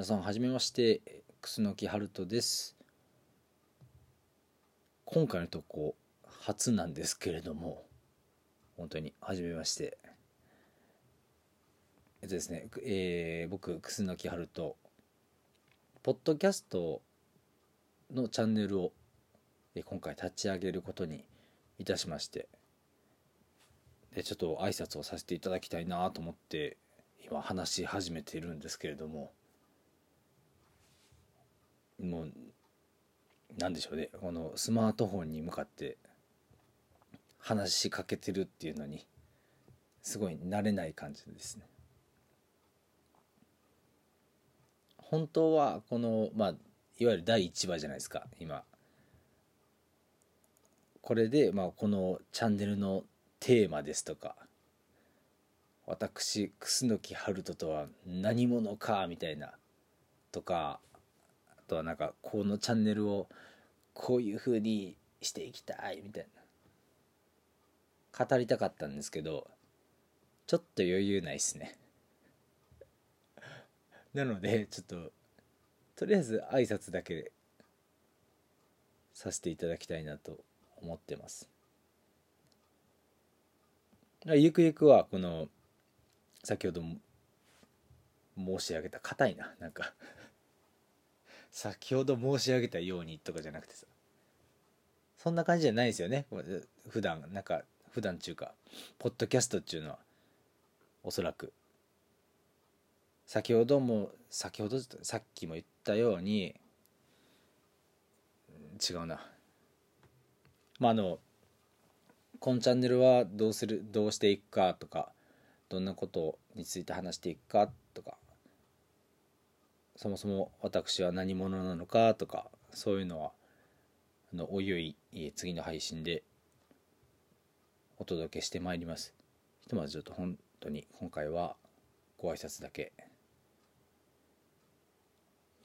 皆さんはじめまして楠木春人です。今回の投稿初なんですけれども本当にはじめまして。えっとですね、えー、僕楠木春人。ポッドキャストのチャンネルを今回立ち上げることにいたしまして。でちょっと挨拶をさせていただきたいなと思って今話し始めているんですけれども。もうなんでしょうねこのスマートフォンに向かって話しかけてるっていうのにすごい慣れない感じですね。本当はこのまあいわゆる第1話じゃないですか今これでまあこのチャンネルのテーマですとか私楠木春人とは何者かみたいなとかとはなんかこのチャンネルをこういう風にしていきたいみたいな。語りたかったんですけどちょっと余裕ないっすね。なのでちょっととりあえず挨拶だけさせていただきたいなと思ってます。ゆくゆくはこの先ほど申し上げた硬いななんか。先ほど申し上げたようにとかじゃなくてさそんな感じじゃないですよね。普段なんか普段ちゅうかポッドキャストっちゅうのはおそらく。先ほども先ほどさっきも言ったように違うな。まああのこのチャンネルはどうするどうしていくかとかどんなことについて話していくかとかそもそも私は何者なのかとかそういうのはあのおいおい次の配信でお届けしてまいります。ひとまずちょっと本当に今回はご挨拶だけ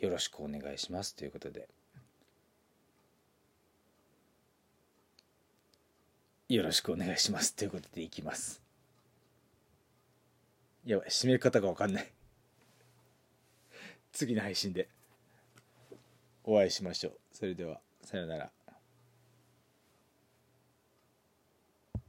よろしくお願いしますということで。よろしくお願いしますということでいきます。やばい締め方が分かんない。次の配信でお会いしましょう。それではさようなら。